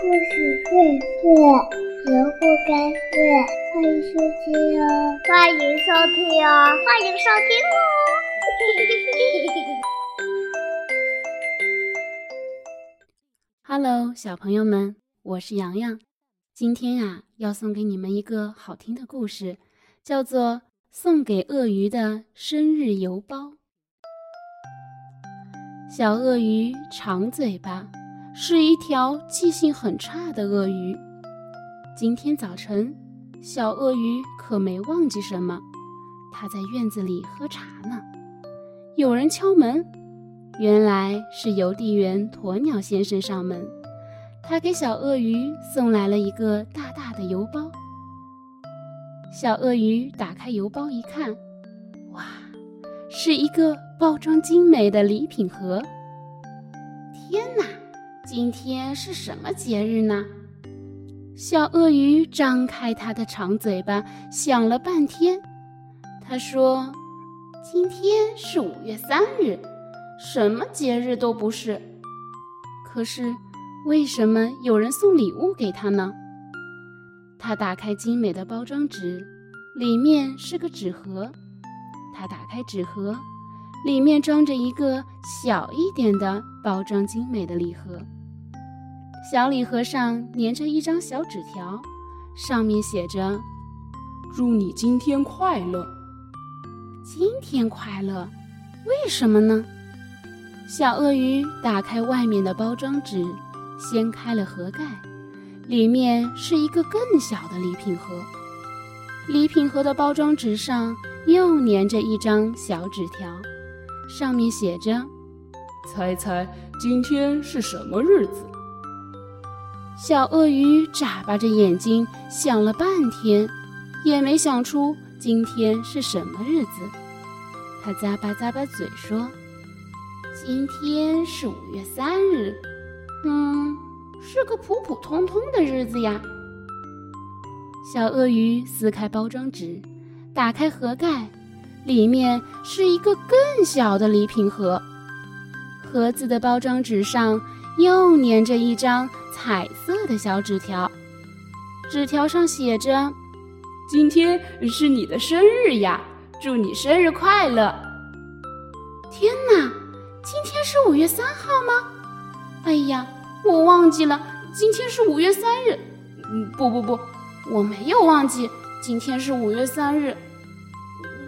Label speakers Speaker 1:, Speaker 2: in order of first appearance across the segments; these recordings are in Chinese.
Speaker 1: 故事会睡，人不该睡。欢迎收听哦，
Speaker 2: 欢迎收听哦，欢迎收听哦。
Speaker 3: 哈喽小朋友们，我是洋洋。今天呀，要送给你们一个好听的故事，叫做《送给鳄鱼的生日邮包》。小鳄鱼长嘴巴。是一条记性很差的鳄鱼。今天早晨，小鳄鱼可没忘记什么，它在院子里喝茶呢。有人敲门，原来是邮递员鸵鸟先生上门。他给小鳄鱼送来了一个大大的邮包。小鳄鱼打开邮包一看，哇，是一个包装精美的礼品盒。天哪！今天是什么节日呢？小鳄鱼张开它的长嘴巴，想了半天。他说：“今天是五月三日，什么节日都不是。可是，为什么有人送礼物给他呢？”他打开精美的包装纸，里面是个纸盒。他打开纸盒，里面装着一个小一点的、包装精美的礼盒。小礼盒上粘着一张小纸条，上面写着：“
Speaker 4: 祝你今天快乐。”
Speaker 3: 今天快乐，为什么呢？小鳄鱼打开外面的包装纸，掀开了盒盖，里面是一个更小的礼品盒。礼品盒的包装纸上又粘着一张小纸条，上面写着：“
Speaker 4: 猜猜今天是什么日子？”
Speaker 3: 小鳄鱼眨巴着眼睛想了半天，也没想出今天是什么日子。他咂巴咂巴嘴说：“今天是五月三日，嗯，是个普普通通的日子呀。”小鳄鱼撕开包装纸，打开盒盖，里面是一个更小的礼品盒。盒子的包装纸上又粘着一张。彩色的小纸条，纸条上写着：“
Speaker 4: 今天是你的生日呀，祝你生日快乐！”
Speaker 3: 天哪，今天是五月三号吗？哎呀，我忘记了，今天是五月三日。嗯，不不不，我没有忘记，今天是五月三日。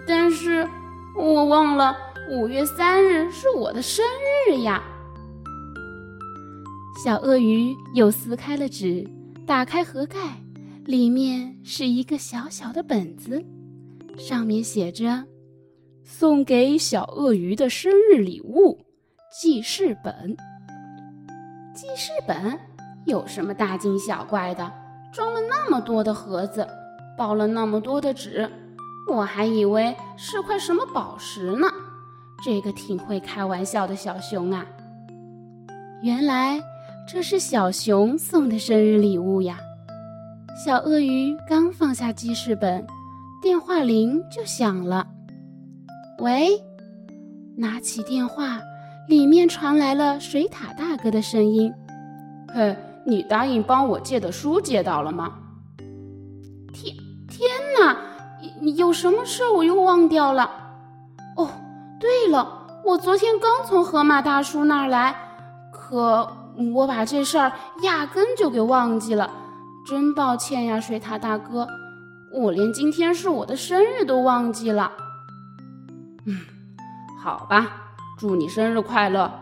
Speaker 3: 但是我忘了，五月三日是我的生日呀。小鳄鱼又撕开了纸，打开盒盖，里面是一个小小的本子，上面写着：“
Speaker 4: 送给小鳄鱼的生日礼物——记事本。”
Speaker 3: 记事本有什么大惊小怪的？装了那么多的盒子，包了那么多的纸，我还以为是块什么宝石呢。这个挺会开玩笑的小熊啊，原来。这是小熊送的生日礼物呀！小鳄鱼刚放下记事本，电话铃就响了。喂，拿起电话，里面传来了水獭大哥的声音：“
Speaker 4: 嘿，你答应帮我借的书借到了吗？”
Speaker 3: 天天哪，有什么事我又忘掉了。哦，对了，我昨天刚从河马大叔那儿来，可……我把这事儿压根就给忘记了，真抱歉呀，水獭大哥，我连今天是我的生日都忘记了。
Speaker 4: 嗯，好吧，祝你生日快乐。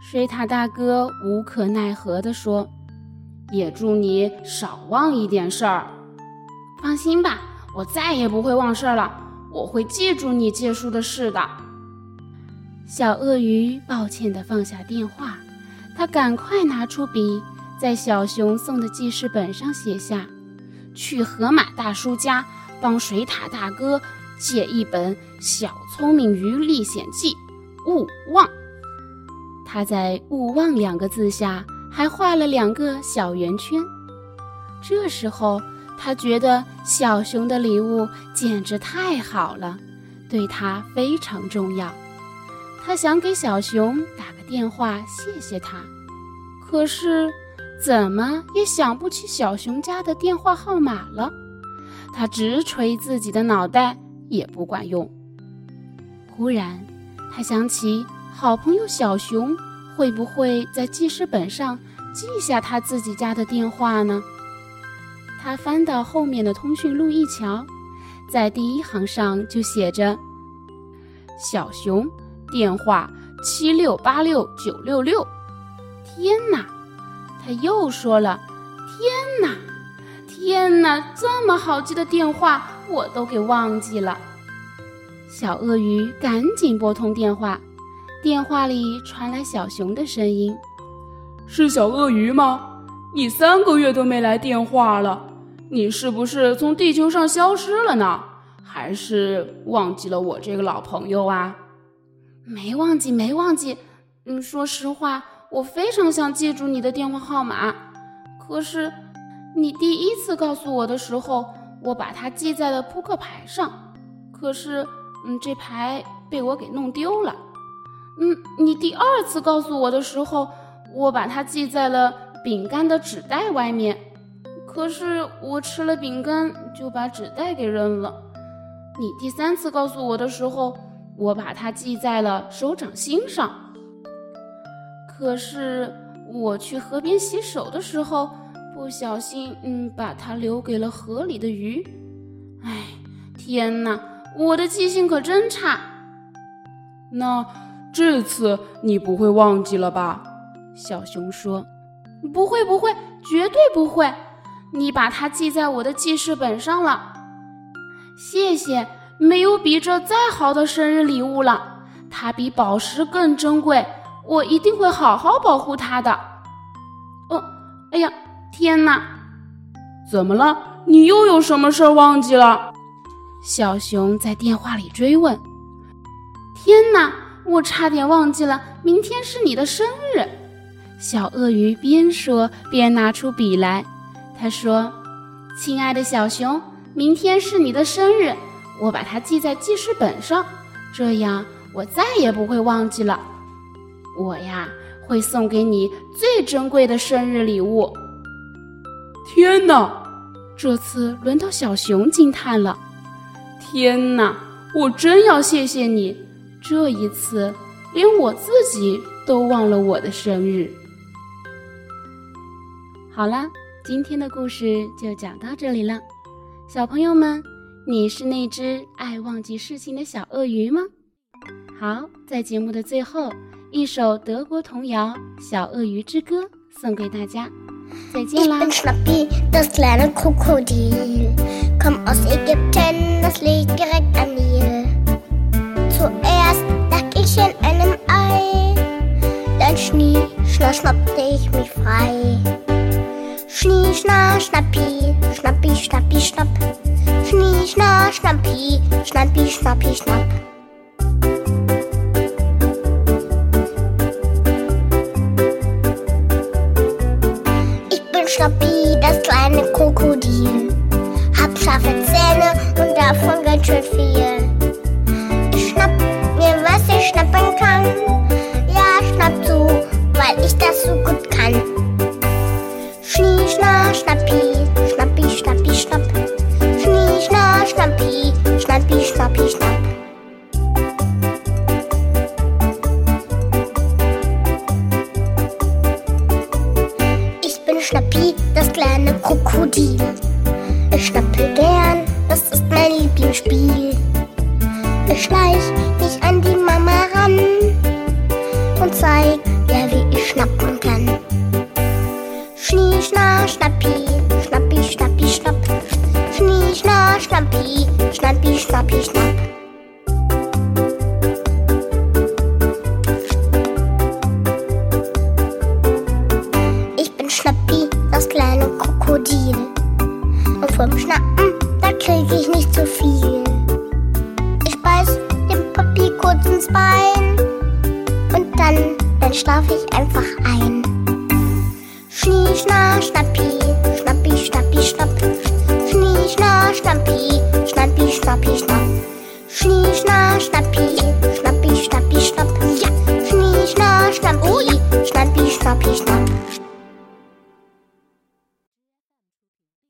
Speaker 3: 水獭大哥无可奈何地说：“
Speaker 4: 也祝你少忘一点事儿。
Speaker 3: 放心吧，我再也不会忘事儿了，我会记住你借书的事的。”小鳄鱼抱歉地放下电话。他赶快拿出笔，在小熊送的记事本上写下：“去河马大叔家帮水獭大哥借一本《小聪明鱼历险记》，勿忘。”他在“勿忘”两个字下还画了两个小圆圈。这时候，他觉得小熊的礼物简直太好了，对他非常重要。他想给小熊打个电话，谢谢他。可是，怎么也想不起小熊家的电话号码了。他直捶自己的脑袋，也不管用。忽然，他想起好朋友小熊会不会在记事本上记下他自己家的电话呢？他翻到后面的通讯录一瞧，在第一行上就写着：“小熊电话七六八六九六六。”天哪！他又说了：“天哪，天哪！这么好记的电话，我都给忘记了。”小鳄鱼赶紧拨通电话，电话里传来小熊的声音：“
Speaker 4: 是小鳄鱼吗？你三个月都没来电话了，你是不是从地球上消失了呢？还是忘记了我这个老朋友啊？”“
Speaker 3: 没忘记，没忘记。嗯，说实话。”我非常想记住你的电话号码，可是你第一次告诉我的时候，我把它记在了扑克牌上。可是，嗯，这牌被我给弄丢了。嗯，你第二次告诉我的时候，我把它记在了饼干的纸袋外面。可是我吃了饼干就把纸袋给扔了。你第三次告诉我的时候，我把它记在了手掌心上。可是我去河边洗手的时候，不小心，嗯，把它留给了河里的鱼。哎，天哪，我的记性可真差。
Speaker 4: 那这次你不会忘记了吧？
Speaker 3: 小熊说：“不会，不会，绝对不会。你把它记在我的记事本上了。谢谢，没有比这再好的生日礼物了，它比宝石更珍贵。”我一定会好好保护它的。哦，哎呀，天哪！
Speaker 4: 怎么了？你又有什么事儿忘记了？
Speaker 3: 小熊在电话里追问。天哪，我差点忘记了，明天是你的生日。小鳄鱼边说边拿出笔来。他说：“亲爱的小熊，明天是你的生日，我把它记在记事本上，这样我再也不会忘记了。”我呀，会送给你最珍贵的生日礼物。
Speaker 4: 天哪，
Speaker 3: 这次轮到小熊惊叹了。
Speaker 4: 天哪，我真要谢谢你！
Speaker 3: 这一次，连我自己都忘了我的生日。好了，今天的故事就讲到这里了。小朋友们，你是那只爱忘记事情的小鳄鱼吗？好，在节目的最后。一首德国童谣《小鳄鱼之歌》送给大家，再见啦
Speaker 2: Schnappi, das kleine Krokodil, komm aus Ägypten, das liegt direkt am Nil. Zuerst lag ich in einem Ei, dann shni schna, schnappte ich mich frei. Schnie, schna, schnappi, schnappi, schnappi, schnapp. Schnappi, schnappi, schnappi, schnapp. Schnappi, das kleine Krokodil. Hab scharfe Zähne und davon ganz schön viel. Ich schnapp mir, was ich schnappen kann. Ich schleich mich an die Mama ran und zeig ihr, wie ich schnappen kann. Schnie, schna, schnappi, schnappi, schnappi, schnapp. Schnie, schna, schnappi, schnappi, schnappi, schnapp. vom Schnappen,